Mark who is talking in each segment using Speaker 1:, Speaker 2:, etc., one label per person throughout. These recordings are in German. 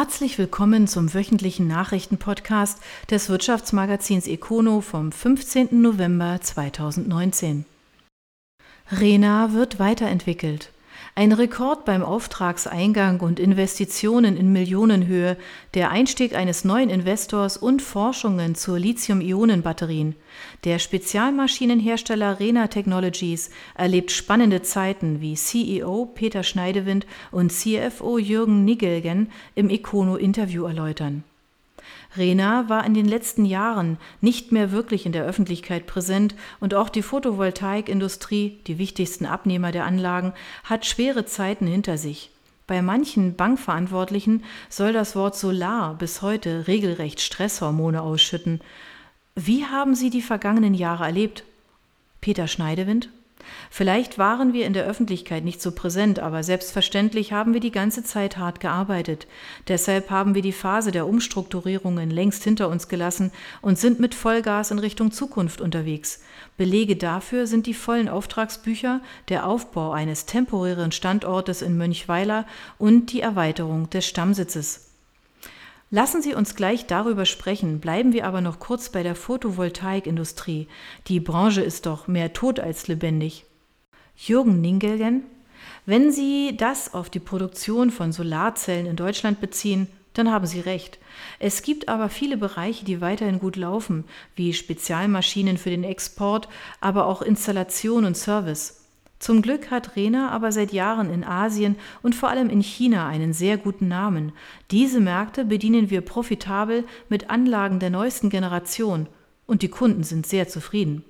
Speaker 1: Herzlich willkommen zum wöchentlichen Nachrichtenpodcast des Wirtschaftsmagazins Econo vom 15. November 2019. Rena wird weiterentwickelt. Ein Rekord beim Auftragseingang und Investitionen in Millionenhöhe, der Einstieg eines neuen Investors und Forschungen zur Lithium-Ionen-Batterien. Der Spezialmaschinenhersteller Rena Technologies erlebt spannende Zeiten, wie CEO Peter Schneidewind und CFO Jürgen Nigelgen im Econo-Interview erläutern. Rena war in den letzten Jahren nicht mehr wirklich in der Öffentlichkeit präsent und auch die Photovoltaikindustrie, die wichtigsten Abnehmer der Anlagen, hat schwere Zeiten hinter sich. Bei manchen Bankverantwortlichen soll das Wort Solar bis heute regelrecht Stresshormone ausschütten. Wie haben Sie die vergangenen Jahre erlebt? Peter Schneidewind Vielleicht waren wir in der Öffentlichkeit nicht so präsent, aber selbstverständlich haben wir die ganze Zeit hart gearbeitet. Deshalb haben wir die Phase der Umstrukturierungen längst hinter uns gelassen und sind mit Vollgas in Richtung Zukunft unterwegs. Belege dafür sind die vollen Auftragsbücher, der Aufbau eines temporären Standortes in Mönchweiler und die Erweiterung des Stammsitzes. Lassen Sie uns gleich darüber sprechen, bleiben wir aber noch kurz bei der Photovoltaikindustrie. Die Branche ist doch mehr tot als lebendig. Jürgen Ningelgen, wenn Sie das auf die Produktion von Solarzellen in Deutschland beziehen, dann haben Sie recht. Es gibt aber viele Bereiche, die weiterhin gut laufen, wie Spezialmaschinen für den Export, aber auch Installation und Service. Zum Glück hat Rena aber seit Jahren in Asien und vor allem in China einen sehr guten Namen. Diese Märkte bedienen wir profitabel mit Anlagen der neuesten Generation und die Kunden sind sehr zufrieden.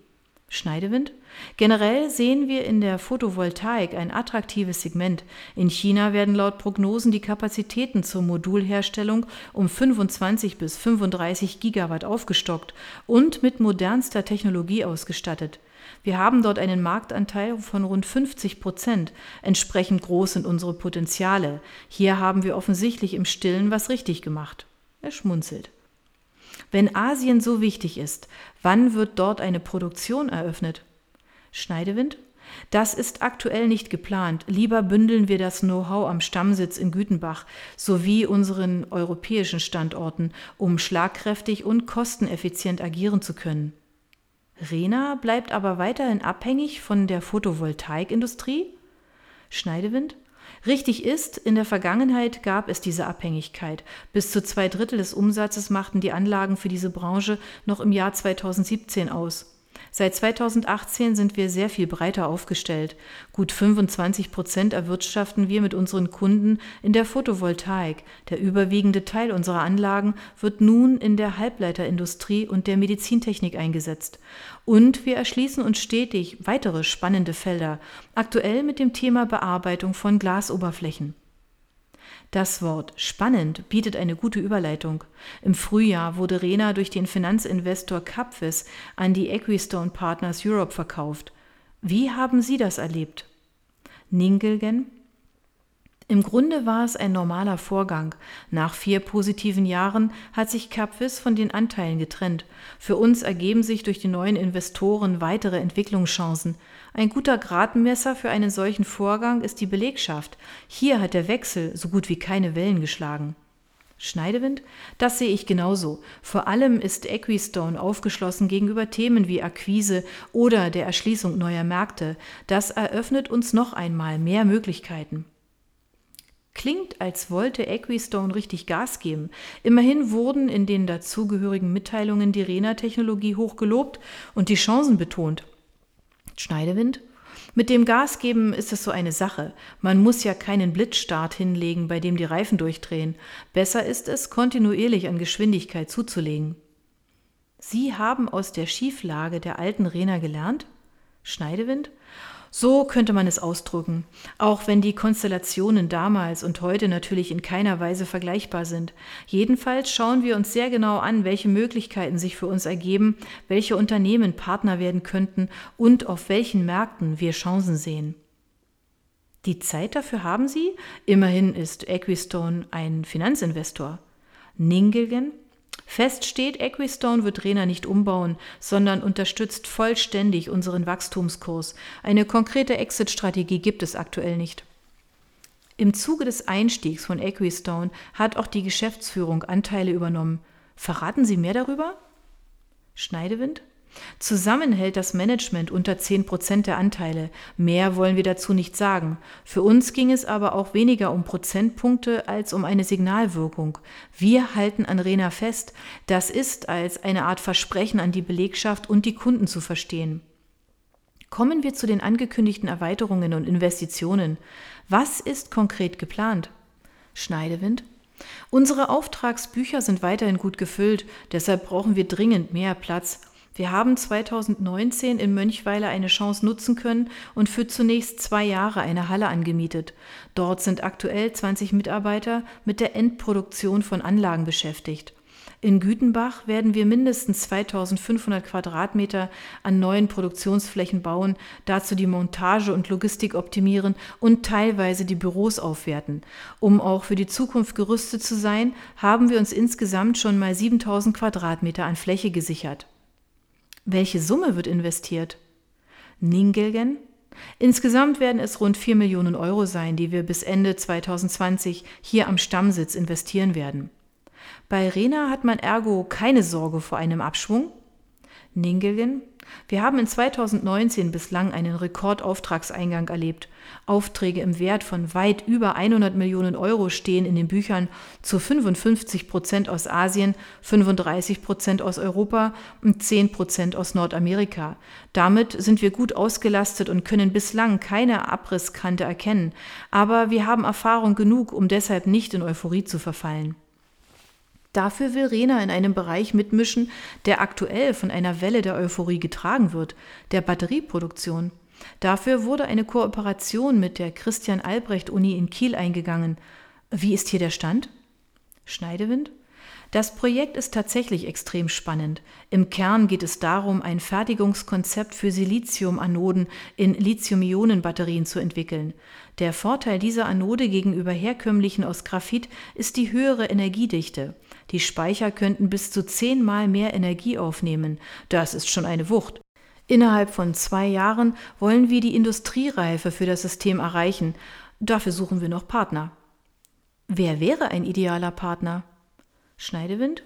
Speaker 1: Schneidewind? Generell sehen wir in der Photovoltaik ein attraktives Segment. In China werden laut Prognosen die Kapazitäten zur Modulherstellung um 25 bis 35 Gigawatt aufgestockt und mit modernster Technologie ausgestattet. Wir haben dort einen Marktanteil von rund 50 Prozent. Entsprechend groß sind unsere Potenziale. Hier haben wir offensichtlich im Stillen was richtig gemacht. Er schmunzelt. Wenn Asien so wichtig ist, wann wird dort eine Produktion eröffnet? Schneidewind? Das ist aktuell nicht geplant. Lieber bündeln wir das Know-how am Stammsitz in Gütenbach sowie unseren europäischen Standorten, um schlagkräftig und kosteneffizient agieren zu können. Rena bleibt aber weiterhin abhängig von der Photovoltaikindustrie? Schneidewind? Richtig ist, in der Vergangenheit gab es diese Abhängigkeit. Bis zu zwei Drittel des Umsatzes machten die Anlagen für diese Branche noch im Jahr 2017 aus. Seit 2018 sind wir sehr viel breiter aufgestellt. Gut 25 Prozent erwirtschaften wir mit unseren Kunden in der Photovoltaik. Der überwiegende Teil unserer Anlagen wird nun in der Halbleiterindustrie und der Medizintechnik eingesetzt. Und wir erschließen uns stetig weitere spannende Felder, aktuell mit dem Thema Bearbeitung von Glasoberflächen. Das Wort spannend bietet eine gute Überleitung. Im Frühjahr wurde Rena durch den Finanzinvestor Capvis an die Equistone Partners Europe verkauft. Wie haben Sie das erlebt? Ningelgen im Grunde war es ein normaler Vorgang. Nach vier positiven Jahren hat sich Capvis von den Anteilen getrennt. Für uns ergeben sich durch die neuen Investoren weitere Entwicklungschancen. Ein guter Gradmesser für einen solchen Vorgang ist die Belegschaft. Hier hat der Wechsel so gut wie keine Wellen geschlagen. Schneidewind? Das sehe ich genauso. Vor allem ist Equistone aufgeschlossen gegenüber Themen wie Akquise oder der Erschließung neuer Märkte. Das eröffnet uns noch einmal mehr Möglichkeiten. Klingt, als wollte Equistone richtig Gas geben. Immerhin wurden in den dazugehörigen Mitteilungen die Rena-Technologie hoch gelobt und die Chancen betont. Schneidewind? Mit dem Gasgeben ist es so eine Sache. Man muss ja keinen Blitzstart hinlegen, bei dem die Reifen durchdrehen. Besser ist es, kontinuierlich an Geschwindigkeit zuzulegen. Sie haben aus der Schieflage der alten Rena gelernt? Schneidewind? So könnte man es ausdrücken, auch wenn die Konstellationen damals und heute natürlich in keiner Weise vergleichbar sind. Jedenfalls schauen wir uns sehr genau an, welche Möglichkeiten sich für uns ergeben, welche Unternehmen Partner werden könnten und auf welchen Märkten wir Chancen sehen. Die Zeit dafür haben Sie? Immerhin ist Equistone ein Finanzinvestor. Ningelgen Fest steht, Equistone wird Rena nicht umbauen, sondern unterstützt vollständig unseren Wachstumskurs. Eine konkrete Exit-Strategie gibt es aktuell nicht. Im Zuge des Einstiegs von Equistone hat auch die Geschäftsführung Anteile übernommen. Verraten Sie mehr darüber? Schneidewind? Zusammen hält das Management unter 10 Prozent der Anteile. Mehr wollen wir dazu nicht sagen. Für uns ging es aber auch weniger um Prozentpunkte als um eine Signalwirkung. Wir halten an Rena fest. Das ist als eine Art Versprechen an die Belegschaft und die Kunden zu verstehen. Kommen wir zu den angekündigten Erweiterungen und Investitionen. Was ist konkret geplant? Schneidewind? Unsere Auftragsbücher sind weiterhin gut gefüllt, deshalb brauchen wir dringend mehr Platz. Wir haben 2019 in Mönchweiler eine Chance nutzen können und für zunächst zwei Jahre eine Halle angemietet. Dort sind aktuell 20 Mitarbeiter mit der Endproduktion von Anlagen beschäftigt. In Gütenbach werden wir mindestens 2500 Quadratmeter an neuen Produktionsflächen bauen, dazu die Montage und Logistik optimieren und teilweise die Büros aufwerten. Um auch für die Zukunft gerüstet zu sein, haben wir uns insgesamt schon mal 7000 Quadratmeter an Fläche gesichert. Welche Summe wird investiert? Ningelgen? Insgesamt werden es rund 4 Millionen Euro sein, die wir bis Ende 2020 hier am Stammsitz investieren werden. Bei Rena hat man ergo keine Sorge vor einem Abschwung. Ningelgen? Wir haben in 2019 bislang einen Rekordauftragseingang erlebt. Aufträge im Wert von weit über 100 Millionen Euro stehen in den Büchern zu 55 Prozent aus Asien, 35 Prozent aus Europa und 10 Prozent aus Nordamerika. Damit sind wir gut ausgelastet und können bislang keine Abrisskante erkennen. Aber wir haben Erfahrung genug, um deshalb nicht in Euphorie zu verfallen. Dafür will Rena in einem Bereich mitmischen, der aktuell von einer Welle der Euphorie getragen wird, der Batterieproduktion. Dafür wurde eine Kooperation mit der Christian Albrecht Uni in Kiel eingegangen. Wie ist hier der Stand? Schneidewind? Das Projekt ist tatsächlich extrem spannend. Im Kern geht es darum, ein Fertigungskonzept für Siliziumanoden in Lithium-Ionen-Batterien zu entwickeln. Der Vorteil dieser Anode gegenüber herkömmlichen aus Graphit ist die höhere Energiedichte. Die Speicher könnten bis zu zehnmal mehr Energie aufnehmen. Das ist schon eine Wucht. Innerhalb von zwei Jahren wollen wir die Industriereife für das System erreichen. Dafür suchen wir noch Partner. Wer wäre ein idealer Partner? Schneidewind?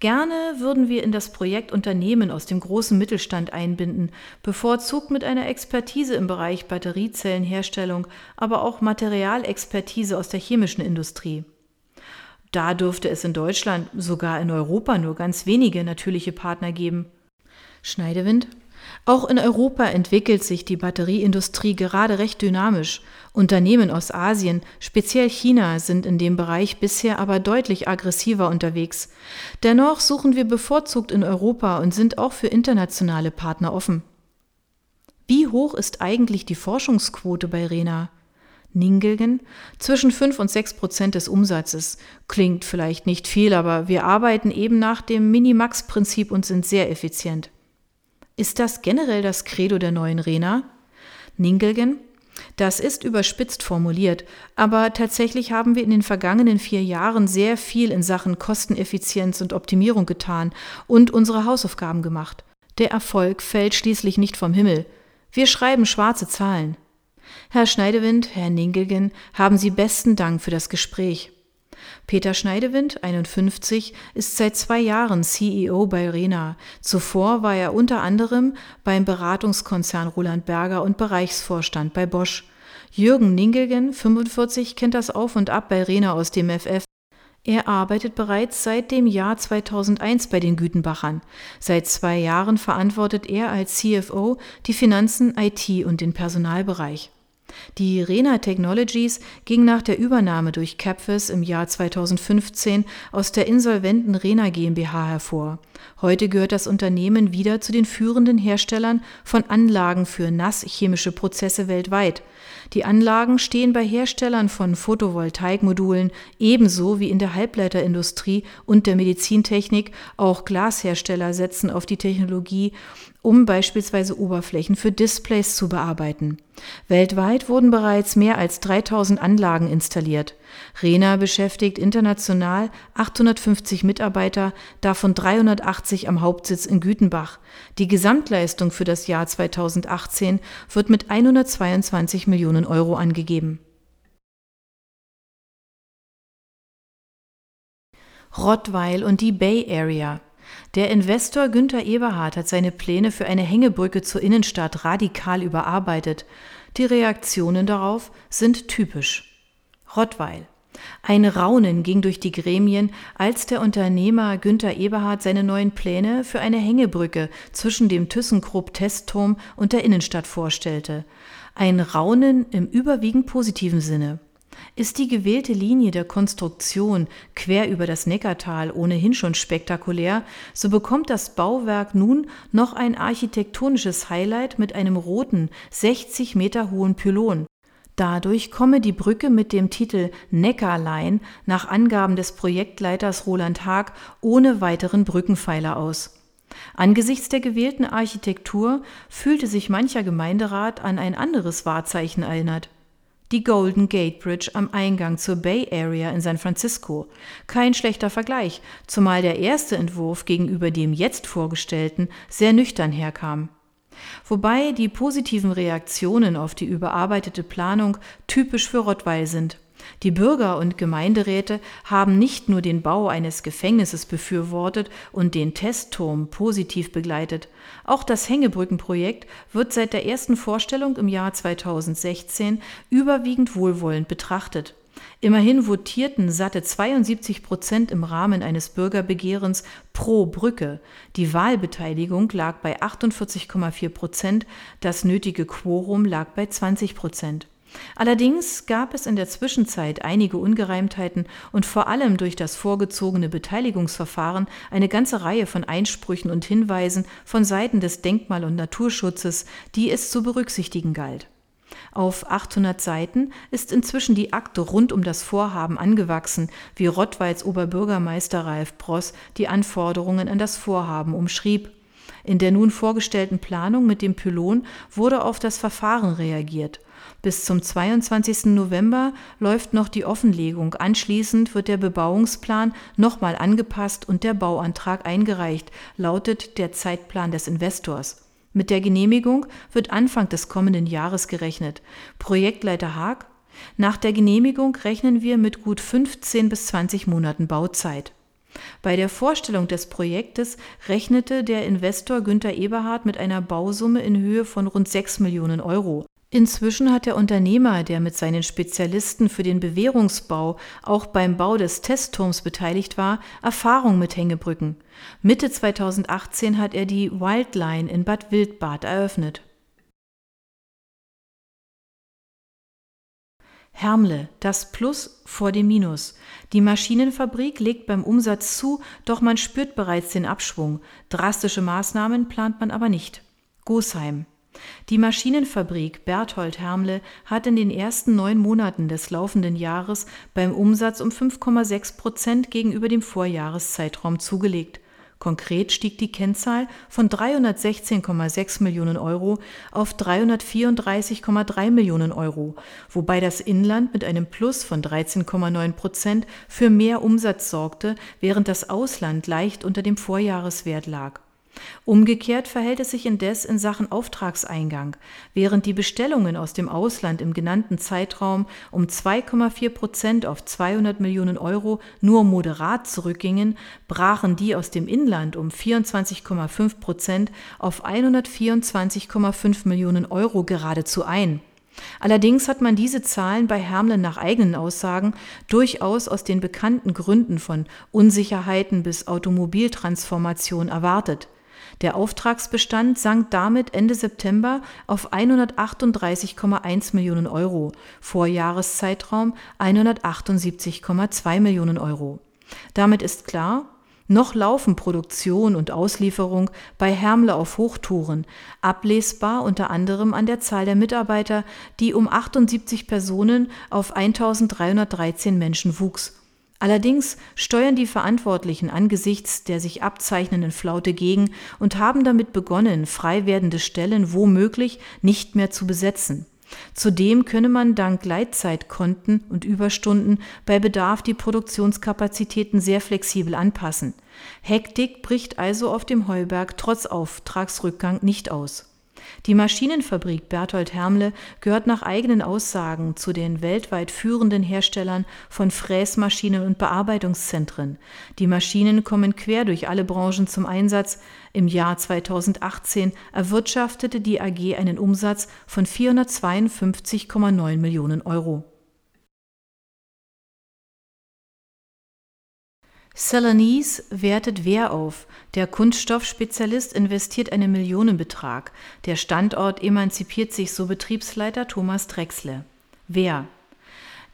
Speaker 1: Gerne würden wir in das Projekt Unternehmen aus dem großen Mittelstand einbinden, bevorzugt mit einer Expertise im Bereich Batteriezellenherstellung, aber auch Materialexpertise aus der chemischen Industrie. Da dürfte es in Deutschland, sogar in Europa nur ganz wenige natürliche Partner geben. Schneidewind? Auch in Europa entwickelt sich die Batterieindustrie gerade recht dynamisch. Unternehmen aus Asien, speziell China, sind in dem Bereich bisher aber deutlich aggressiver unterwegs. Dennoch suchen wir bevorzugt in Europa und sind auch für internationale Partner offen. Wie hoch ist eigentlich die Forschungsquote bei Rena? Ningelgen zwischen 5 und 6 Prozent des Umsatzes. Klingt vielleicht nicht viel, aber wir arbeiten eben nach dem Minimax-Prinzip und sind sehr effizient. Ist das generell das Credo der neuen Rena? Ningelgen das ist überspitzt formuliert, aber tatsächlich haben wir in den vergangenen vier Jahren sehr viel in Sachen Kosteneffizienz und Optimierung getan und unsere Hausaufgaben gemacht. Der Erfolg fällt schließlich nicht vom Himmel. Wir schreiben schwarze Zahlen. Herr Schneidewind, Herr Ningelgen, haben Sie besten Dank für das Gespräch. Peter Schneidewind, 51, ist seit zwei Jahren CEO bei Rena. Zuvor war er unter anderem beim Beratungskonzern Roland Berger und Bereichsvorstand bei Bosch. Jürgen Ningelgen, 45, kennt das Auf und Ab bei Rena aus dem FF. Er arbeitet bereits seit dem Jahr 2001 bei den Gütenbachern. Seit zwei Jahren verantwortet er als CFO die Finanzen, IT und den Personalbereich. Die Rena Technologies ging nach der Übernahme durch Capvis im Jahr 2015 aus der insolventen Rena GmbH hervor. Heute gehört das Unternehmen wieder zu den führenden Herstellern von Anlagen für nasschemische Prozesse weltweit. Die Anlagen stehen bei Herstellern von Photovoltaikmodulen ebenso wie in der Halbleiterindustrie und der Medizintechnik. Auch Glashersteller setzen auf die Technologie um beispielsweise Oberflächen für Displays zu bearbeiten. Weltweit wurden bereits mehr als 3000 Anlagen installiert. Rena beschäftigt international 850 Mitarbeiter, davon 380 am Hauptsitz in Gütenbach. Die Gesamtleistung für das Jahr 2018 wird mit 122 Millionen Euro angegeben. Rottweil und die Bay Area. Der Investor Günther Eberhard hat seine Pläne für eine Hängebrücke zur Innenstadt radikal überarbeitet. Die Reaktionen darauf sind typisch. Rottweil. Ein Raunen ging durch die Gremien, als der Unternehmer Günther Eberhard seine neuen Pläne für eine Hängebrücke zwischen dem ThyssenKrupp-Testturm und der Innenstadt vorstellte. Ein Raunen im überwiegend positiven Sinne. Ist die gewählte Linie der Konstruktion quer über das Neckartal ohnehin schon spektakulär, so bekommt das Bauwerk nun noch ein architektonisches Highlight mit einem roten, 60 Meter hohen Pylon. Dadurch komme die Brücke mit dem Titel Neckarline nach Angaben des Projektleiters Roland Haag ohne weiteren Brückenpfeiler aus. Angesichts der gewählten Architektur fühlte sich mancher Gemeinderat an ein anderes Wahrzeichen erinnert die Golden Gate Bridge am Eingang zur Bay Area in San Francisco. Kein schlechter Vergleich, zumal der erste Entwurf gegenüber dem jetzt vorgestellten sehr nüchtern herkam. Wobei die positiven Reaktionen auf die überarbeitete Planung typisch für Rottweil sind. Die Bürger und Gemeinderäte haben nicht nur den Bau eines Gefängnisses befürwortet und den Testturm positiv begleitet. Auch das Hängebrückenprojekt wird seit der ersten Vorstellung im Jahr 2016 überwiegend wohlwollend betrachtet. Immerhin votierten satte 72 Prozent im Rahmen eines Bürgerbegehrens pro Brücke. Die Wahlbeteiligung lag bei 48,4 Prozent, das nötige Quorum lag bei 20 Prozent. Allerdings gab es in der Zwischenzeit einige Ungereimtheiten und vor allem durch das vorgezogene Beteiligungsverfahren eine ganze Reihe von Einsprüchen und Hinweisen von Seiten des Denkmal- und Naturschutzes, die es zu berücksichtigen galt. Auf 800 Seiten ist inzwischen die Akte rund um das Vorhaben angewachsen, wie Rottweils Oberbürgermeister Ralf Bross die Anforderungen an das Vorhaben umschrieb. In der nun vorgestellten Planung mit dem Pylon wurde auf das Verfahren reagiert. Bis zum 22. November läuft noch die Offenlegung. Anschließend wird der Bebauungsplan nochmal angepasst und der Bauantrag eingereicht, lautet der Zeitplan des Investors. Mit der Genehmigung wird Anfang des kommenden Jahres gerechnet. Projektleiter Haag nach der Genehmigung rechnen wir mit gut 15 bis 20 Monaten Bauzeit. Bei der Vorstellung des Projektes rechnete der Investor Günther Eberhard mit einer Bausumme in Höhe von rund 6 Millionen Euro. Inzwischen hat der Unternehmer, der mit seinen Spezialisten für den Bewährungsbau auch beim Bau des Testturms beteiligt war, Erfahrung mit Hängebrücken. Mitte 2018 hat er die Wildline in Bad Wildbad eröffnet. Hermle, das Plus vor dem Minus. Die Maschinenfabrik legt beim Umsatz zu, doch man spürt bereits den Abschwung. Drastische Maßnahmen plant man aber nicht. Gosheim. Die Maschinenfabrik Berthold Hermle hat in den ersten neun Monaten des laufenden Jahres beim Umsatz um 5,6 Prozent gegenüber dem Vorjahreszeitraum zugelegt. Konkret stieg die Kennzahl von 316,6 Millionen Euro auf 334,3 Millionen Euro, wobei das Inland mit einem Plus von 13,9 Prozent für mehr Umsatz sorgte, während das Ausland leicht unter dem Vorjahreswert lag. Umgekehrt verhält es sich indes in Sachen Auftragseingang. Während die Bestellungen aus dem Ausland im genannten Zeitraum um 2,4 Prozent auf 200 Millionen Euro nur moderat zurückgingen, brachen die aus dem Inland um 24,5 Prozent auf 124,5 Millionen Euro geradezu ein. Allerdings hat man diese Zahlen bei Hermle nach eigenen Aussagen durchaus aus den bekannten Gründen von Unsicherheiten bis Automobiltransformation erwartet. Der Auftragsbestand sank damit Ende September auf 138,1 Millionen Euro, Vorjahreszeitraum 178,2 Millionen Euro. Damit ist klar, noch laufen Produktion und Auslieferung bei Hermle auf Hochtouren, ablesbar unter anderem an der Zahl der Mitarbeiter, die um 78 Personen auf 1313 Menschen wuchs Allerdings steuern die Verantwortlichen angesichts der sich abzeichnenden Flaute gegen und haben damit begonnen, frei werdende Stellen womöglich nicht mehr zu besetzen. Zudem könne man dank Gleitzeitkonten und Überstunden bei Bedarf die Produktionskapazitäten sehr flexibel anpassen. Hektik bricht also auf dem Heuberg trotz Auftragsrückgang nicht aus. Die Maschinenfabrik Berthold Hermle gehört nach eigenen Aussagen zu den weltweit führenden Herstellern von Fräsmaschinen und Bearbeitungszentren. Die Maschinen kommen quer durch alle Branchen zum Einsatz. Im Jahr 2018 erwirtschaftete die AG einen Umsatz von 452,9 Millionen Euro. Celanese wertet Wehr auf. Der Kunststoffspezialist investiert einen Millionenbetrag. Der Standort emanzipiert sich, so Betriebsleiter Thomas Drexle. Wehr.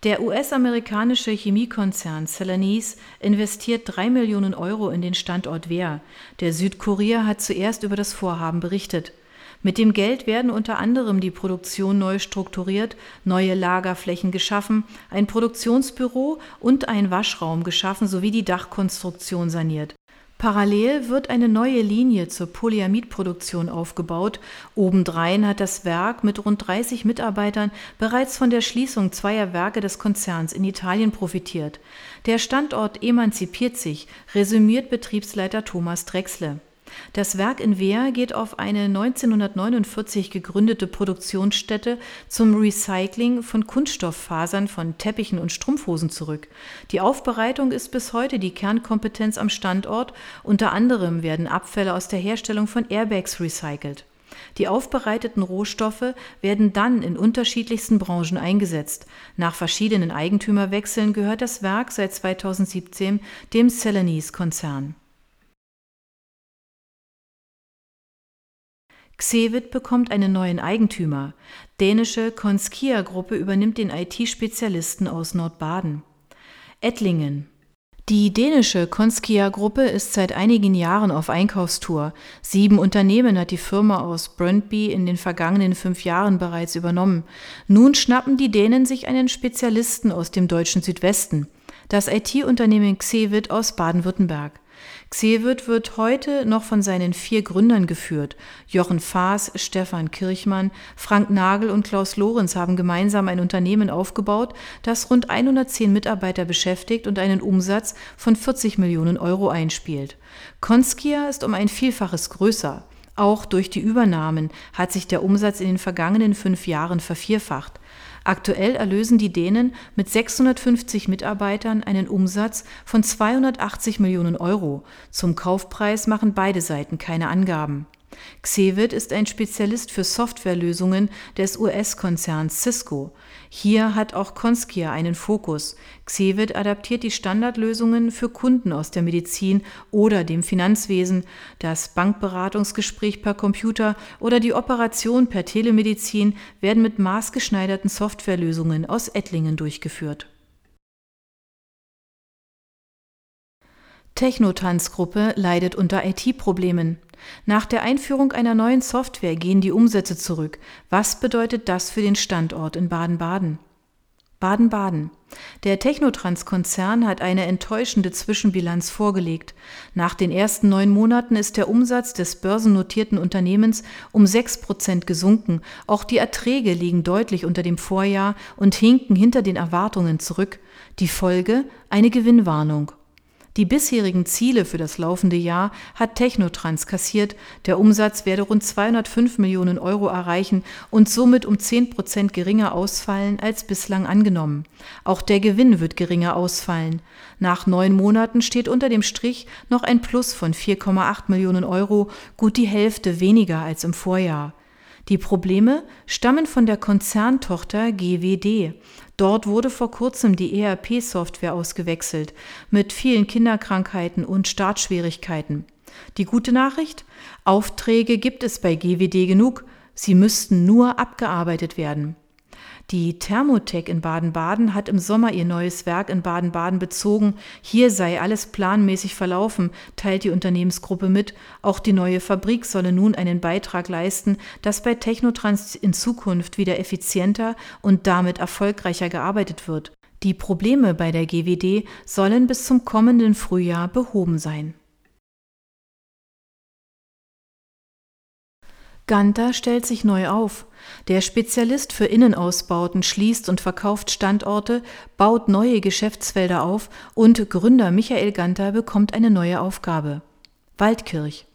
Speaker 1: Der US-amerikanische Chemiekonzern Celanese investiert drei Millionen Euro in den Standort Wehr. Der Südkurier hat zuerst über das Vorhaben berichtet. Mit dem Geld werden unter anderem die Produktion neu strukturiert, neue Lagerflächen geschaffen, ein Produktionsbüro und ein Waschraum geschaffen sowie die Dachkonstruktion saniert. Parallel wird eine neue Linie zur Polyamidproduktion aufgebaut. Obendrein hat das Werk mit rund 30 Mitarbeitern bereits von der Schließung zweier Werke des Konzerns in Italien profitiert. Der Standort emanzipiert sich, resümiert Betriebsleiter Thomas Drexle. Das Werk in Wehr geht auf eine 1949 gegründete Produktionsstätte zum Recycling von Kunststofffasern von Teppichen und Strumpfhosen zurück. Die Aufbereitung ist bis heute die Kernkompetenz am Standort. Unter anderem werden Abfälle aus der Herstellung von Airbags recycelt. Die aufbereiteten Rohstoffe werden dann in unterschiedlichsten Branchen eingesetzt. Nach verschiedenen Eigentümerwechseln gehört das Werk seit 2017 dem Celanese-Konzern. Xevit bekommt einen neuen Eigentümer. Dänische Konskia-Gruppe übernimmt den IT-Spezialisten aus Nordbaden. Ettlingen. Die dänische Konskia-Gruppe ist seit einigen Jahren auf Einkaufstour. Sieben Unternehmen hat die Firma aus Brøndby in den vergangenen fünf Jahren bereits übernommen. Nun schnappen die Dänen sich einen Spezialisten aus dem deutschen Südwesten. Das IT-Unternehmen Xevit aus Baden-Württemberg. Xewitt wird heute noch von seinen vier Gründern geführt. Jochen Faas, Stefan Kirchmann, Frank Nagel und Klaus Lorenz haben gemeinsam ein Unternehmen aufgebaut, das rund 110 Mitarbeiter beschäftigt und einen Umsatz von 40 Millionen Euro einspielt. Konskia ist um ein Vielfaches größer. Auch durch die Übernahmen hat sich der Umsatz in den vergangenen fünf Jahren vervierfacht. Aktuell erlösen die Dänen mit 650 Mitarbeitern einen Umsatz von 280 Millionen Euro. Zum Kaufpreis machen beide Seiten keine Angaben. Xevit ist ein Spezialist für Softwarelösungen des US-Konzerns Cisco. Hier hat auch Konskia einen Fokus. Xevit adaptiert die Standardlösungen für Kunden aus der Medizin oder dem Finanzwesen, das Bankberatungsgespräch per Computer oder die Operation per Telemedizin werden mit maßgeschneiderten Softwarelösungen aus Ettlingen durchgeführt. Technotanzgruppe leidet unter IT-Problemen. Nach der Einführung einer neuen Software gehen die Umsätze zurück. Was bedeutet das für den Standort in Baden-Baden? Baden-Baden. Der Technotrans-Konzern hat eine enttäuschende Zwischenbilanz vorgelegt. Nach den ersten neun Monaten ist der Umsatz des börsennotierten Unternehmens um sechs Prozent gesunken. Auch die Erträge liegen deutlich unter dem Vorjahr und hinken hinter den Erwartungen zurück. Die Folge eine Gewinnwarnung. Die bisherigen Ziele für das laufende Jahr hat Technotrans kassiert. Der Umsatz werde rund 205 Millionen Euro erreichen und somit um 10 Prozent geringer ausfallen als bislang angenommen. Auch der Gewinn wird geringer ausfallen. Nach neun Monaten steht unter dem Strich noch ein Plus von 4,8 Millionen Euro, gut die Hälfte weniger als im Vorjahr. Die Probleme stammen von der Konzerntochter GWD. Dort wurde vor kurzem die ERP-Software ausgewechselt, mit vielen Kinderkrankheiten und Startschwierigkeiten. Die gute Nachricht? Aufträge gibt es bei GWD genug, sie müssten nur abgearbeitet werden. Die Thermotech in Baden-Baden hat im Sommer ihr neues Werk in Baden-Baden bezogen. Hier sei alles planmäßig verlaufen, teilt die Unternehmensgruppe mit. Auch die neue Fabrik solle nun einen Beitrag leisten, dass bei Technotrans in Zukunft wieder effizienter und damit erfolgreicher gearbeitet wird. Die Probleme bei der GWD sollen bis zum kommenden Frühjahr behoben sein. Ganter stellt sich neu auf. Der Spezialist für Innenausbauten schließt und verkauft Standorte, baut neue Geschäftsfelder auf und Gründer Michael Ganter bekommt eine neue Aufgabe. Waldkirch.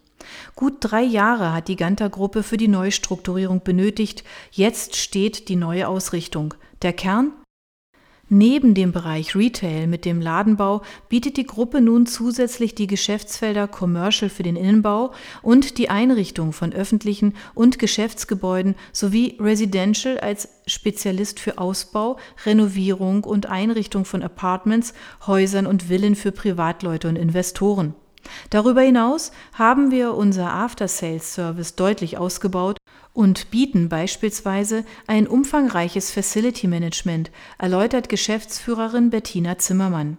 Speaker 1: Gut drei Jahre hat die Ganter-Gruppe für die Neustrukturierung benötigt. Jetzt steht die neue Ausrichtung. Der Kern? Neben dem Bereich Retail mit dem Ladenbau bietet die Gruppe nun zusätzlich die Geschäftsfelder Commercial für den Innenbau und die Einrichtung von öffentlichen und Geschäftsgebäuden sowie Residential als Spezialist für Ausbau, Renovierung und Einrichtung von Apartments, Häusern und Villen für Privatleute und Investoren. Darüber hinaus haben wir unser After-Sales-Service deutlich ausgebaut und bieten beispielsweise ein umfangreiches Facility Management, erläutert Geschäftsführerin Bettina Zimmermann.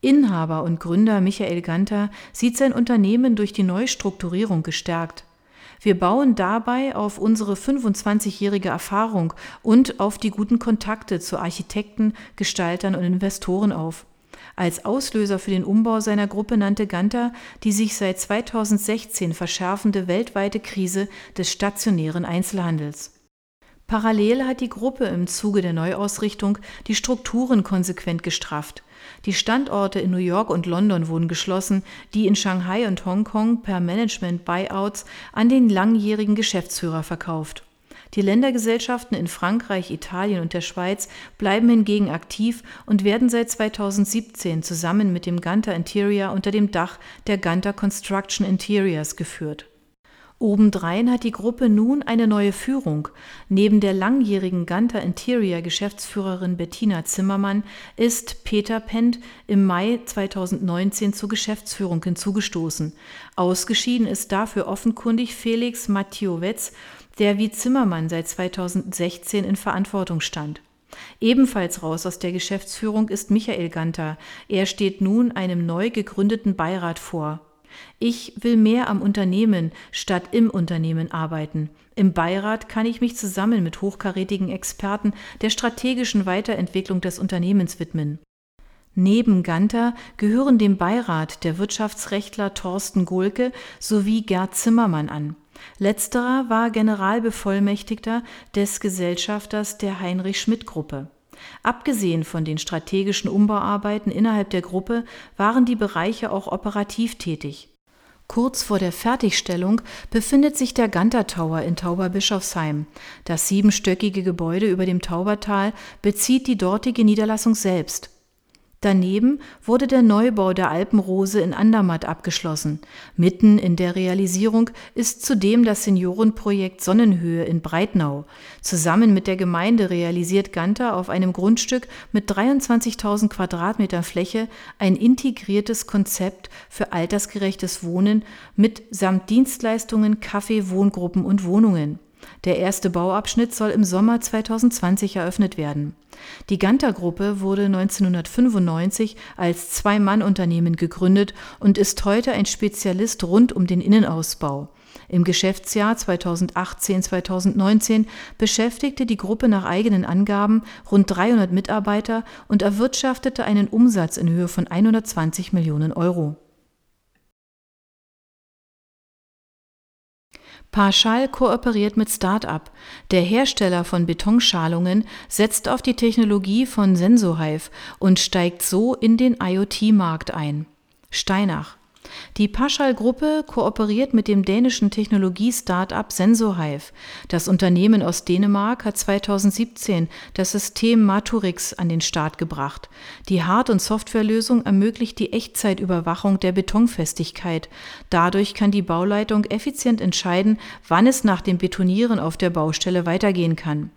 Speaker 1: Inhaber und Gründer Michael Ganter sieht sein Unternehmen durch die Neustrukturierung gestärkt. Wir bauen dabei auf unsere 25-jährige Erfahrung und auf die guten Kontakte zu Architekten, Gestaltern und Investoren auf. Als Auslöser für den Umbau seiner Gruppe nannte Ganter die sich seit 2016 verschärfende weltweite Krise des stationären Einzelhandels. Parallel hat die Gruppe im Zuge der Neuausrichtung die Strukturen konsequent gestrafft. Die Standorte in New York und London wurden geschlossen, die in Shanghai und Hongkong per Management-Buyouts an den langjährigen Geschäftsführer verkauft. Die Ländergesellschaften in Frankreich, Italien und der Schweiz bleiben hingegen aktiv und werden seit 2017 zusammen mit dem Ganter Interior unter dem Dach der Ganter Construction Interiors geführt. Obendrein hat die Gruppe nun eine neue Führung. Neben der langjährigen Ganter Interior Geschäftsführerin Bettina Zimmermann ist Peter Pent im Mai 2019 zur Geschäftsführung hinzugestoßen. Ausgeschieden ist dafür offenkundig Felix Mathiowetz der wie Zimmermann seit 2016 in Verantwortung stand. Ebenfalls raus aus der Geschäftsführung ist Michael Ganter. Er steht nun einem neu gegründeten Beirat vor. Ich will mehr am Unternehmen statt im Unternehmen arbeiten. Im Beirat kann ich mich zusammen mit hochkarätigen Experten der strategischen Weiterentwicklung des Unternehmens widmen. Neben Ganter gehören dem Beirat der Wirtschaftsrechtler Thorsten Gohlke sowie Gerd Zimmermann an. Letzterer war Generalbevollmächtigter des Gesellschafters der Heinrich-Schmidt-Gruppe. Abgesehen von den strategischen Umbauarbeiten innerhalb der Gruppe waren die Bereiche auch operativ tätig. Kurz vor der Fertigstellung befindet sich der Ganter Tower in Tauberbischofsheim. Das siebenstöckige Gebäude über dem Taubertal bezieht die dortige Niederlassung selbst. Daneben wurde der Neubau der Alpenrose in Andermatt abgeschlossen. Mitten in der Realisierung ist zudem das Seniorenprojekt Sonnenhöhe in Breitnau. Zusammen mit der Gemeinde realisiert Ganter auf einem Grundstück mit 23.000 Quadratmeter Fläche ein integriertes Konzept für altersgerechtes Wohnen mit samt Dienstleistungen, Kaffee, Wohngruppen und Wohnungen. Der erste Bauabschnitt soll im Sommer 2020 eröffnet werden. Die Ganter-Gruppe wurde 1995 als Zwei-Mann-Unternehmen gegründet und ist heute ein Spezialist rund um den Innenausbau. Im Geschäftsjahr 2018-2019 beschäftigte die Gruppe nach eigenen Angaben rund 300 Mitarbeiter und erwirtschaftete einen Umsatz in Höhe von 120 Millionen Euro. Parschall kooperiert mit Start-up. Der Hersteller von Betonschalungen setzt auf die Technologie von Sensohive und steigt so in den IoT-Markt ein. Steinach die Paschal-Gruppe kooperiert mit dem dänischen Technologie-Startup Sensohive. Das Unternehmen aus Dänemark hat 2017 das System Maturix an den Start gebracht. Die Hard- und Softwarelösung ermöglicht die Echtzeitüberwachung der Betonfestigkeit. Dadurch kann die Bauleitung effizient entscheiden, wann es nach dem Betonieren auf der Baustelle weitergehen kann.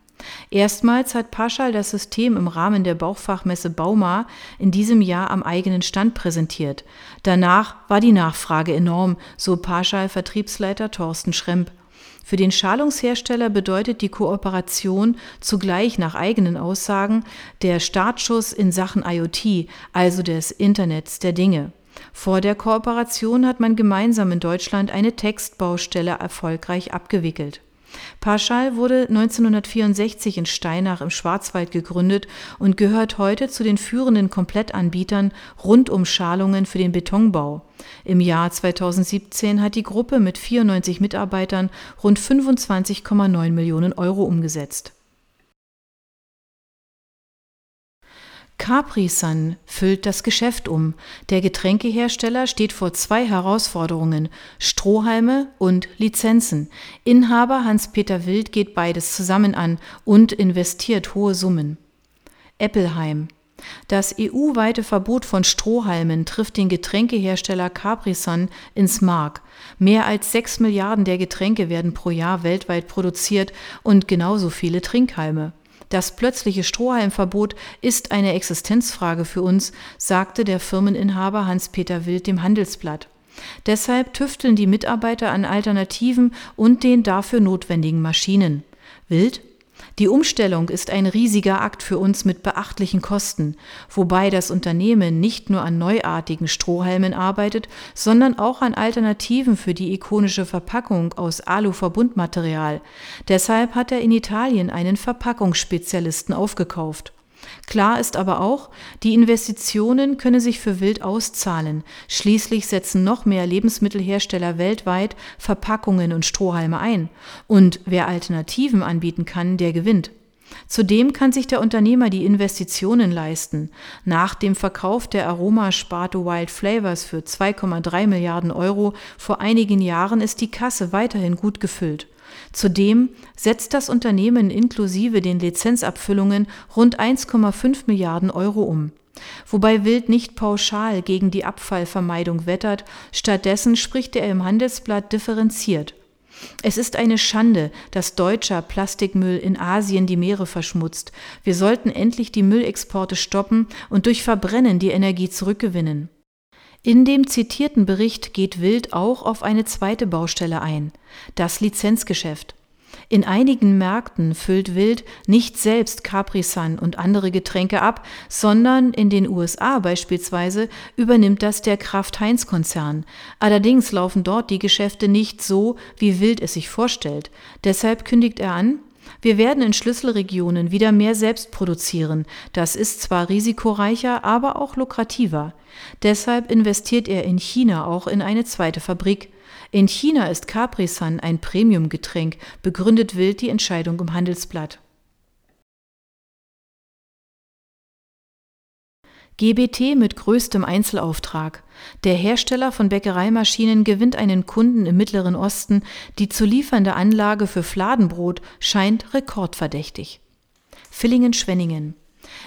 Speaker 1: Erstmals hat Paschal das System im Rahmen der Bauchfachmesse Bauma in diesem Jahr am eigenen Stand präsentiert. Danach war die Nachfrage enorm, so Paschal Vertriebsleiter Thorsten Schremp. Für den Schalungshersteller bedeutet die Kooperation zugleich nach eigenen Aussagen der Startschuss in Sachen IoT, also des Internets der Dinge. Vor der Kooperation hat man gemeinsam in Deutschland eine Textbaustelle erfolgreich abgewickelt. Paschal wurde 1964 in Steinach im Schwarzwald gegründet und gehört heute zu den führenden Komplettanbietern rund um Schalungen für den Betonbau. Im Jahr 2017 hat die Gruppe mit 94 Mitarbeitern rund 25,9 Millionen Euro umgesetzt. Capri-Sun füllt das Geschäft um. Der Getränkehersteller steht vor zwei Herausforderungen: Strohhalme und Lizenzen. Inhaber Hans-Peter Wild geht beides zusammen an und investiert hohe Summen. Eppelheim das EU-weite Verbot von Strohhalmen trifft den Getränkehersteller Capri-Sun ins Mark. Mehr als sechs Milliarden der Getränke werden pro Jahr weltweit produziert und genauso viele Trinkhalme. Das plötzliche Strohhalmverbot ist eine Existenzfrage für uns, sagte der Firmeninhaber Hans-Peter Wild dem Handelsblatt. Deshalb tüfteln die Mitarbeiter an Alternativen und den dafür notwendigen Maschinen. Wild die Umstellung ist ein riesiger Akt für uns mit beachtlichen Kosten, wobei das Unternehmen nicht nur an neuartigen Strohhalmen arbeitet, sondern auch an Alternativen für die ikonische Verpackung aus Alu-Verbundmaterial. Deshalb hat er in Italien einen Verpackungsspezialisten aufgekauft. Klar ist aber auch, die Investitionen können sich für Wild auszahlen. Schließlich setzen noch mehr Lebensmittelhersteller weltweit Verpackungen und Strohhalme ein. Und wer Alternativen anbieten kann, der gewinnt. Zudem kann sich der Unternehmer die Investitionen leisten. Nach dem Verkauf der Aromasparte Wild Flavors für 2,3 Milliarden Euro vor einigen Jahren ist die Kasse weiterhin gut gefüllt. Zudem setzt das Unternehmen inklusive den Lizenzabfüllungen rund 1,5 Milliarden Euro um. Wobei Wild nicht pauschal gegen die Abfallvermeidung wettert, stattdessen spricht er im Handelsblatt differenziert. Es ist eine Schande, dass deutscher Plastikmüll in Asien die Meere verschmutzt. Wir sollten endlich die Müllexporte stoppen und durch Verbrennen die Energie zurückgewinnen. In dem zitierten Bericht geht Wild auch auf eine zweite Baustelle ein, das Lizenzgeschäft. In einigen Märkten füllt Wild nicht selbst Capri-Sun und andere Getränke ab, sondern in den USA beispielsweise übernimmt das der Kraft-Heinz-Konzern. Allerdings laufen dort die Geschäfte nicht so, wie Wild es sich vorstellt. Deshalb kündigt er an, wir werden in Schlüsselregionen wieder mehr selbst produzieren. Das ist zwar risikoreicher, aber auch lukrativer. Deshalb investiert er in China auch in eine zweite Fabrik. In China ist Capri-Sun ein Premium-Getränk, begründet Wild die Entscheidung im Handelsblatt. GBT mit größtem Einzelauftrag. Der Hersteller von Bäckereimaschinen gewinnt einen Kunden im Mittleren Osten. Die zu liefernde Anlage für Fladenbrot scheint rekordverdächtig. Villingen-Schwenningen.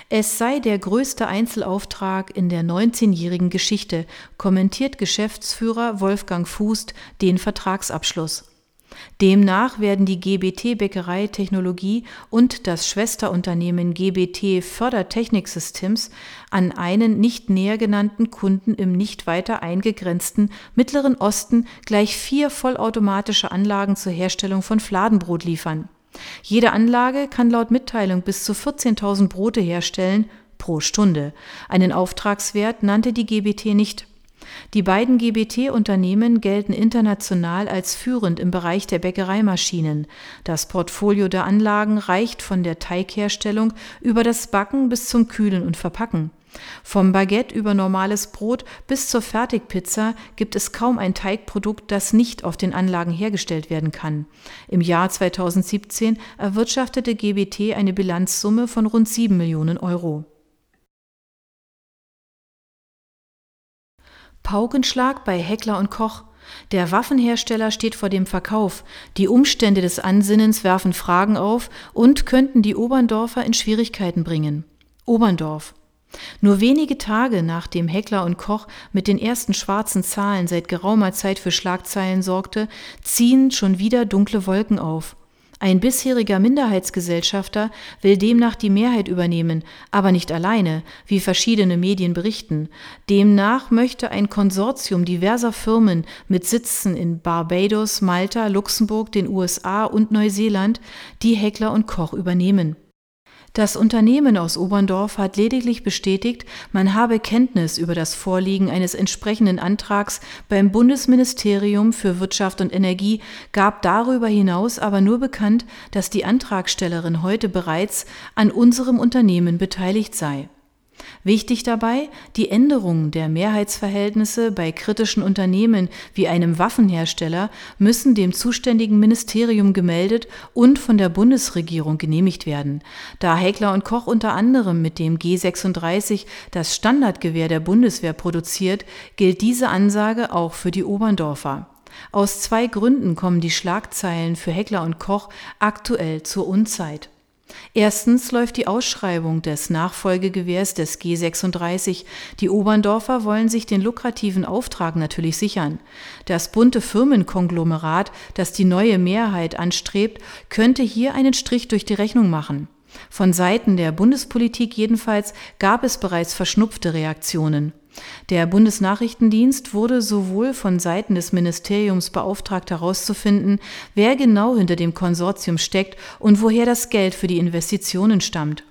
Speaker 1: Es sei der größte Einzelauftrag in der 19-jährigen Geschichte, kommentiert Geschäftsführer Wolfgang Fußt den Vertragsabschluss. Demnach werden die GBT Bäckerei Technologie und das Schwesterunternehmen GBT Fördertechnik-Systems an einen nicht näher genannten Kunden im nicht weiter eingegrenzten Mittleren Osten gleich vier vollautomatische Anlagen zur Herstellung von Fladenbrot liefern. Jede Anlage kann laut Mitteilung bis zu 14.000 Brote herstellen pro Stunde. Einen Auftragswert nannte die GBT nicht. Die beiden GBT-Unternehmen gelten international als führend im Bereich der Bäckereimaschinen. Das Portfolio der Anlagen reicht von der Teigherstellung über das Backen bis zum Kühlen und Verpacken. Vom Baguette über normales Brot bis zur Fertigpizza gibt es kaum ein Teigprodukt, das nicht auf den Anlagen hergestellt werden kann. Im Jahr 2017 erwirtschaftete GBT eine Bilanzsumme von rund 7 Millionen Euro. Paukenschlag bei Heckler und Koch. Der Waffenhersteller steht vor dem Verkauf. Die Umstände des Ansinnens werfen Fragen auf und könnten die Oberndorfer in Schwierigkeiten bringen. Oberndorf. Nur wenige Tage nachdem Heckler und Koch mit den ersten schwarzen Zahlen seit geraumer Zeit für Schlagzeilen sorgte, ziehen schon wieder dunkle Wolken auf. Ein bisheriger Minderheitsgesellschafter will demnach die Mehrheit übernehmen, aber nicht alleine, wie verschiedene Medien berichten. Demnach möchte ein Konsortium diverser Firmen mit Sitzen in Barbados, Malta, Luxemburg, den USA und Neuseeland die Heckler und Koch übernehmen. Das Unternehmen aus Oberndorf hat lediglich bestätigt, man habe Kenntnis über das Vorliegen eines entsprechenden Antrags beim Bundesministerium für Wirtschaft und Energie, gab darüber hinaus aber nur bekannt, dass die Antragstellerin heute bereits an unserem Unternehmen beteiligt sei. Wichtig dabei, die Änderungen der Mehrheitsverhältnisse bei kritischen Unternehmen wie einem Waffenhersteller müssen dem zuständigen Ministerium gemeldet und von der Bundesregierung genehmigt werden. Da Heckler und Koch unter anderem mit dem G36 das Standardgewehr der Bundeswehr produziert, gilt diese Ansage auch für die Oberndorfer. Aus zwei Gründen kommen die Schlagzeilen für Heckler und Koch aktuell zur Unzeit. Erstens läuft die Ausschreibung des Nachfolgegewehrs des G36. Die Oberndorfer wollen sich den lukrativen Auftrag natürlich sichern. Das bunte Firmenkonglomerat, das die neue Mehrheit anstrebt, könnte hier einen Strich durch die Rechnung machen. Von Seiten der Bundespolitik jedenfalls gab es bereits verschnupfte Reaktionen. Der Bundesnachrichtendienst wurde sowohl von Seiten des Ministeriums beauftragt herauszufinden, wer genau hinter dem Konsortium steckt und woher das Geld für die Investitionen stammt.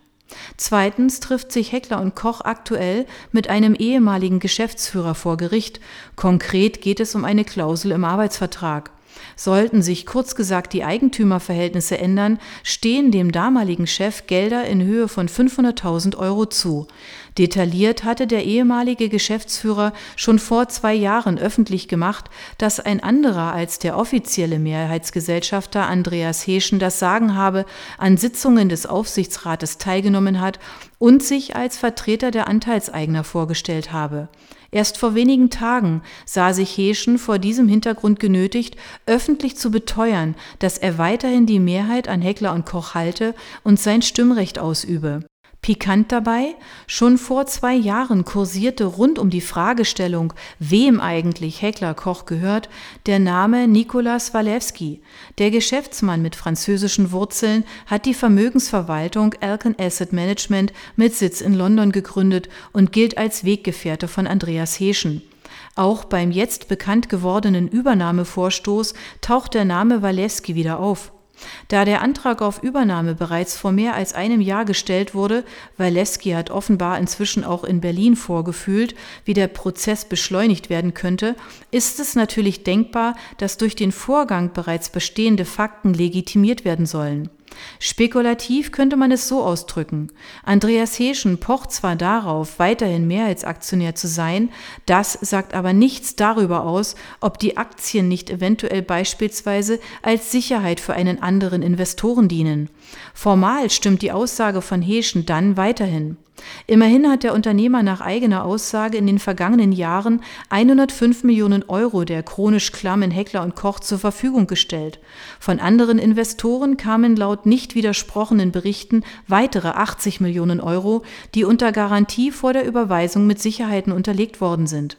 Speaker 1: Zweitens trifft sich Heckler und Koch aktuell mit einem ehemaligen Geschäftsführer vor Gericht. Konkret geht es um eine Klausel im Arbeitsvertrag. Sollten sich kurz gesagt die Eigentümerverhältnisse ändern, stehen dem damaligen Chef Gelder in Höhe von 500.000 Euro zu. Detailliert hatte der ehemalige Geschäftsführer schon vor zwei Jahren öffentlich gemacht, dass ein anderer als der offizielle Mehrheitsgesellschafter Andreas Heschen das Sagen habe, an Sitzungen des Aufsichtsrates teilgenommen hat und sich als Vertreter der Anteilseigner vorgestellt habe. Erst vor wenigen Tagen sah sich Heschen vor diesem Hintergrund genötigt, öffentlich zu beteuern, dass er weiterhin die Mehrheit an Heckler und Koch halte und sein Stimmrecht ausübe. Pikant dabei, schon vor zwei Jahren kursierte rund um die Fragestellung, wem eigentlich Heckler Koch gehört, der Name Nicolas Walewski. Der Geschäftsmann mit französischen Wurzeln hat die Vermögensverwaltung Alcan Asset Management mit Sitz in London gegründet und gilt als Weggefährte von Andreas Heschen. Auch beim jetzt bekannt gewordenen Übernahmevorstoß taucht der Name Walewski wieder auf. Da der Antrag auf Übernahme bereits vor mehr als einem Jahr gestellt wurde, Walewski hat offenbar inzwischen auch in Berlin vorgefühlt, wie der Prozess beschleunigt werden könnte, ist es natürlich denkbar, dass durch den Vorgang bereits bestehende Fakten legitimiert werden sollen. Spekulativ könnte man es so ausdrücken. Andreas Heschen pocht zwar darauf, weiterhin Mehrheitsaktionär zu sein, das sagt aber nichts darüber aus, ob die Aktien nicht eventuell beispielsweise als Sicherheit für einen anderen Investoren dienen. Formal stimmt die Aussage von Heschen dann weiterhin. Immerhin hat der Unternehmer nach eigener Aussage in den vergangenen Jahren 105 Millionen Euro der chronisch klammen Heckler und Koch zur Verfügung gestellt. Von anderen Investoren kamen laut nicht widersprochenen Berichten weitere 80 Millionen Euro, die unter Garantie vor der Überweisung mit Sicherheiten unterlegt worden sind.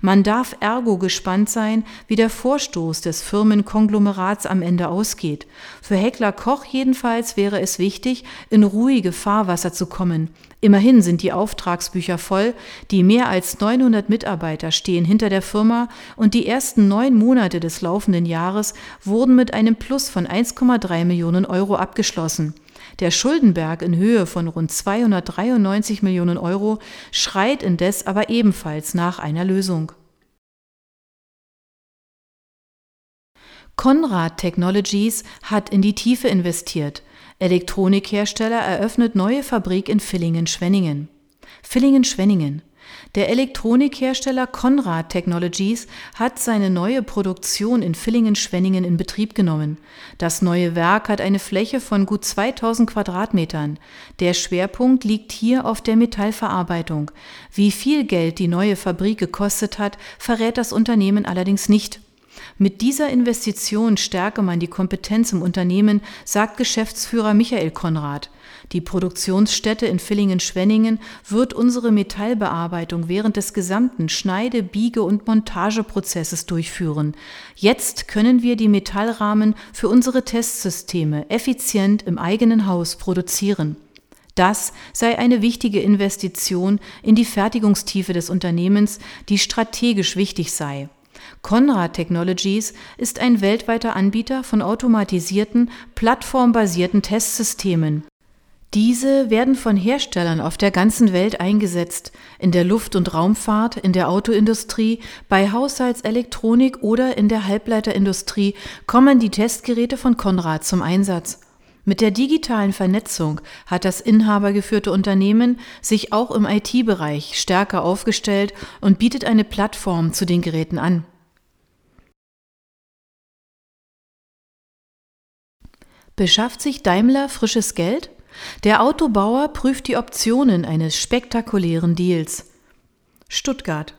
Speaker 1: Man darf ergo gespannt sein, wie der Vorstoß des Firmenkonglomerats am Ende ausgeht. Für Heckler Koch jedenfalls wäre es wichtig, in ruhige Fahrwasser zu kommen. Immerhin sind die Auftragsbücher voll, die mehr als 900 Mitarbeiter stehen hinter der Firma und die ersten neun Monate des laufenden Jahres wurden mit einem Plus von 1,3 Millionen Euro abgeschlossen. Der Schuldenberg in Höhe von rund 293 Millionen Euro schreit indes aber ebenfalls nach einer Lösung. Conrad Technologies hat in die Tiefe investiert. Elektronikhersteller eröffnet neue Fabrik in Villingen-Schwenningen. Villingen-Schwenningen. Der Elektronikhersteller Conrad Technologies hat seine neue Produktion in Villingen-Schwenningen in Betrieb genommen. Das neue Werk hat eine Fläche von gut 2000 Quadratmetern. Der Schwerpunkt liegt hier auf der Metallverarbeitung. Wie viel Geld die neue Fabrik gekostet hat, verrät das Unternehmen allerdings nicht. Mit dieser Investition stärke man die Kompetenz im Unternehmen, sagt Geschäftsführer Michael Konrad. Die Produktionsstätte in Villingen-Schwenningen wird unsere Metallbearbeitung während des gesamten Schneide-, Biege- und Montageprozesses durchführen. Jetzt können wir die Metallrahmen für unsere Testsysteme effizient im eigenen Haus produzieren. Das sei eine wichtige Investition in die Fertigungstiefe des Unternehmens, die strategisch wichtig sei. Conrad Technologies ist ein weltweiter Anbieter von automatisierten, plattformbasierten Testsystemen. Diese werden von Herstellern auf der ganzen Welt eingesetzt, in der Luft- und Raumfahrt, in der Autoindustrie, bei Haushaltselektronik oder in der Halbleiterindustrie kommen die Testgeräte von Conrad zum Einsatz. Mit der digitalen Vernetzung hat das inhabergeführte Unternehmen sich auch im IT-Bereich stärker aufgestellt und bietet eine Plattform zu den Geräten an. Beschafft sich Daimler frisches Geld? Der Autobauer prüft die Optionen eines spektakulären Deals. Stuttgart.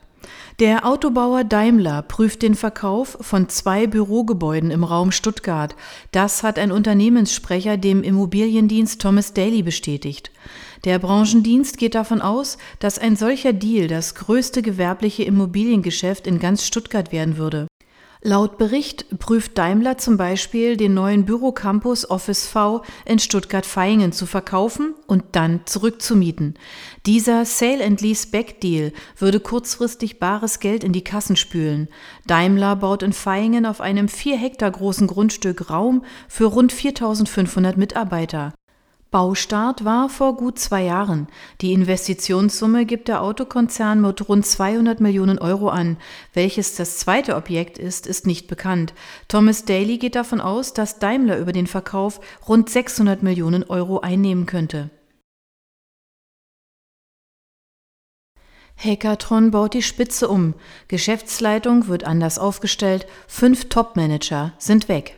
Speaker 1: Der Autobauer Daimler prüft den Verkauf von zwei Bürogebäuden im Raum Stuttgart. Das hat ein Unternehmenssprecher dem Immobiliendienst Thomas Daly bestätigt. Der Branchendienst geht davon aus, dass ein solcher Deal das größte gewerbliche Immobiliengeschäft in ganz Stuttgart werden würde. Laut Bericht prüft Daimler zum Beispiel, den neuen Bürocampus Office V in Stuttgart-Vaihingen zu verkaufen und dann zurückzumieten. Dieser Sale-and-Lease-Back-Deal würde kurzfristig bares Geld in die Kassen spülen. Daimler baut in Vaihingen auf einem vier Hektar großen Grundstück Raum für rund 4500 Mitarbeiter. Baustart war vor gut zwei Jahren. Die Investitionssumme gibt der Autokonzern mit rund 200 Millionen Euro an. Welches das zweite Objekt ist, ist nicht bekannt. Thomas Daly geht davon aus, dass Daimler über den Verkauf rund 600 Millionen Euro einnehmen könnte. Hackathon baut die Spitze um. Geschäftsleitung wird anders aufgestellt. Fünf Topmanager sind weg.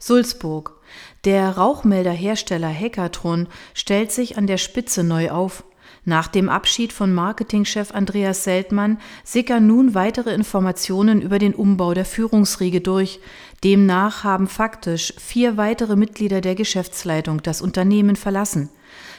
Speaker 1: Sulzburg. Der Rauchmelderhersteller Hackathon stellt sich an der Spitze neu auf. Nach dem Abschied von Marketingchef Andreas Seltmann sickern nun weitere Informationen über den Umbau der Führungsriege durch. Demnach haben faktisch vier weitere Mitglieder der Geschäftsleitung das Unternehmen verlassen.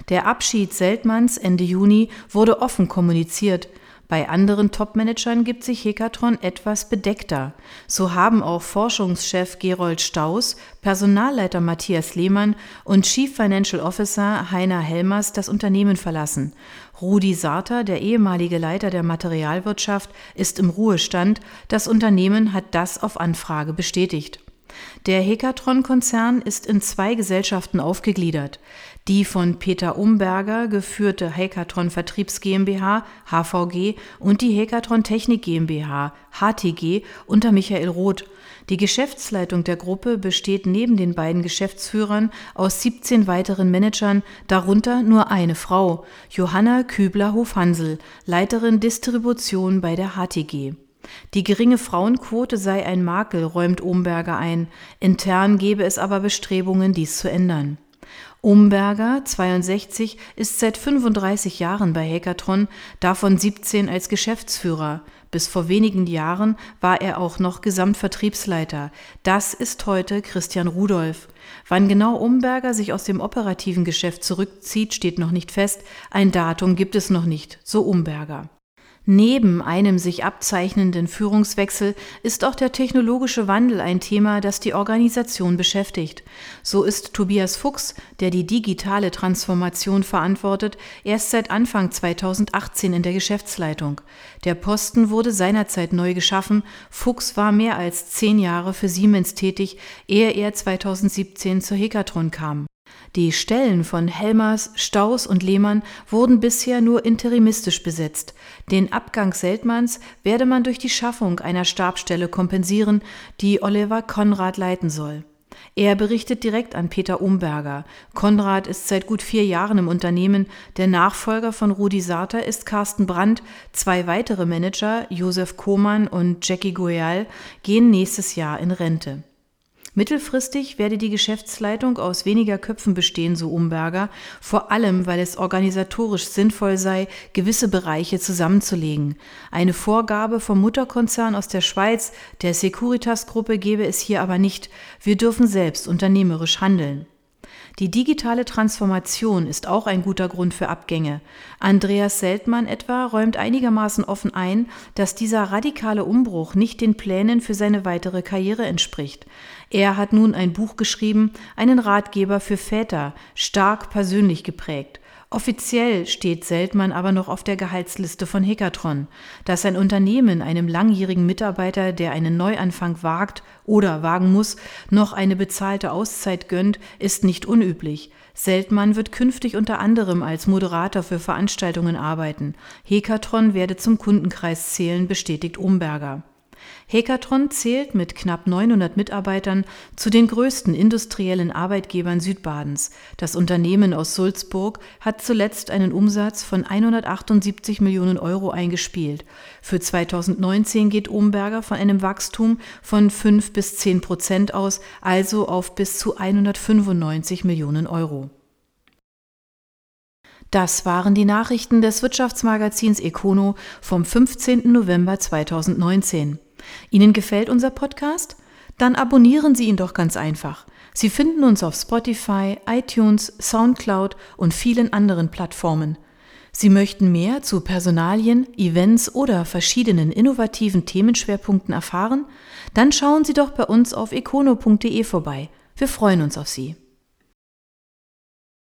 Speaker 1: Der Abschied Seltmanns Ende Juni wurde offen kommuniziert. Bei anderen Topmanagern gibt sich Hekatron etwas bedeckter. So haben auch Forschungschef Gerold Staus, Personalleiter Matthias Lehmann und Chief Financial Officer Heiner Helmers das Unternehmen verlassen. Rudi Sarter, der ehemalige Leiter der Materialwirtschaft, ist im Ruhestand. Das Unternehmen hat das auf Anfrage bestätigt. Der Hekatron-Konzern ist in zwei Gesellschaften aufgegliedert. Die von Peter Umberger geführte Hekatron Vertriebs GmbH HVG und die Hekatron Technik GmbH HTG unter Michael Roth. Die Geschäftsleitung der Gruppe besteht neben den beiden Geschäftsführern aus 17 weiteren Managern, darunter nur eine Frau, Johanna Kübler-Hofhansel, Leiterin Distribution bei der HTG. Die geringe Frauenquote sei ein Makel, räumt Umberger ein. Intern gebe es aber Bestrebungen, dies zu ändern. Umberger, 62, ist seit 35 Jahren bei Hackathon, davon 17 als Geschäftsführer. Bis vor wenigen Jahren war er auch noch Gesamtvertriebsleiter. Das ist heute Christian Rudolph. Wann genau Umberger sich aus dem operativen Geschäft zurückzieht, steht noch nicht fest. Ein Datum gibt es noch nicht, so Umberger. Neben einem sich abzeichnenden Führungswechsel ist auch der technologische Wandel ein Thema, das die Organisation beschäftigt. So ist Tobias Fuchs, der die digitale Transformation verantwortet, erst seit Anfang 2018 in der Geschäftsleitung. Der Posten wurde seinerzeit neu geschaffen. Fuchs war mehr als zehn Jahre für Siemens tätig, ehe er 2017 zur Hekatron kam. Die Stellen von Helmers, Staus und Lehmann wurden bisher nur interimistisch besetzt. Den Abgang Seltmanns werde man durch die Schaffung einer Stabstelle kompensieren, die Oliver Konrad leiten soll. Er berichtet direkt an Peter Umberger. Konrad ist seit gut vier Jahren im Unternehmen. Der Nachfolger von Rudi Sarter ist Carsten Brandt. Zwei weitere Manager, Josef Kohmann und Jackie Goyal, gehen nächstes Jahr in Rente. Mittelfristig werde die Geschäftsleitung aus weniger Köpfen bestehen, so Umberger, vor allem weil es organisatorisch sinnvoll sei, gewisse Bereiche zusammenzulegen. Eine Vorgabe vom Mutterkonzern aus der Schweiz, der Securitas-Gruppe, gebe es hier aber nicht. Wir dürfen selbst unternehmerisch handeln. Die digitale Transformation ist auch ein guter Grund für Abgänge. Andreas Seltmann etwa räumt einigermaßen offen ein, dass dieser radikale Umbruch nicht den Plänen für seine weitere Karriere entspricht. Er hat nun ein Buch geschrieben, einen Ratgeber für Väter, stark persönlich geprägt. Offiziell steht Seltmann aber noch auf der Gehaltsliste von Hekatron. Dass ein Unternehmen einem langjährigen Mitarbeiter, der einen Neuanfang wagt oder wagen muss, noch eine bezahlte Auszeit gönnt, ist nicht unüblich. Seltmann wird künftig unter anderem als Moderator für Veranstaltungen arbeiten. Hekatron werde zum Kundenkreis zählen, bestätigt Umberger. Hekatron zählt mit knapp 900 Mitarbeitern zu den größten industriellen Arbeitgebern Südbadens. Das Unternehmen aus Sulzburg hat zuletzt einen Umsatz von 178 Millionen Euro eingespielt. Für 2019 geht Umberger von einem Wachstum von 5 bis 10 Prozent aus, also auf bis zu 195 Millionen Euro. Das waren die Nachrichten des Wirtschaftsmagazins Econo vom 15. November 2019. Ihnen gefällt unser Podcast? Dann abonnieren Sie ihn doch ganz einfach. Sie finden uns auf Spotify, iTunes, SoundCloud und vielen anderen Plattformen. Sie möchten mehr zu Personalien, Events oder verschiedenen innovativen Themenschwerpunkten erfahren? Dann schauen Sie doch bei uns auf econo.de vorbei. Wir freuen uns auf Sie.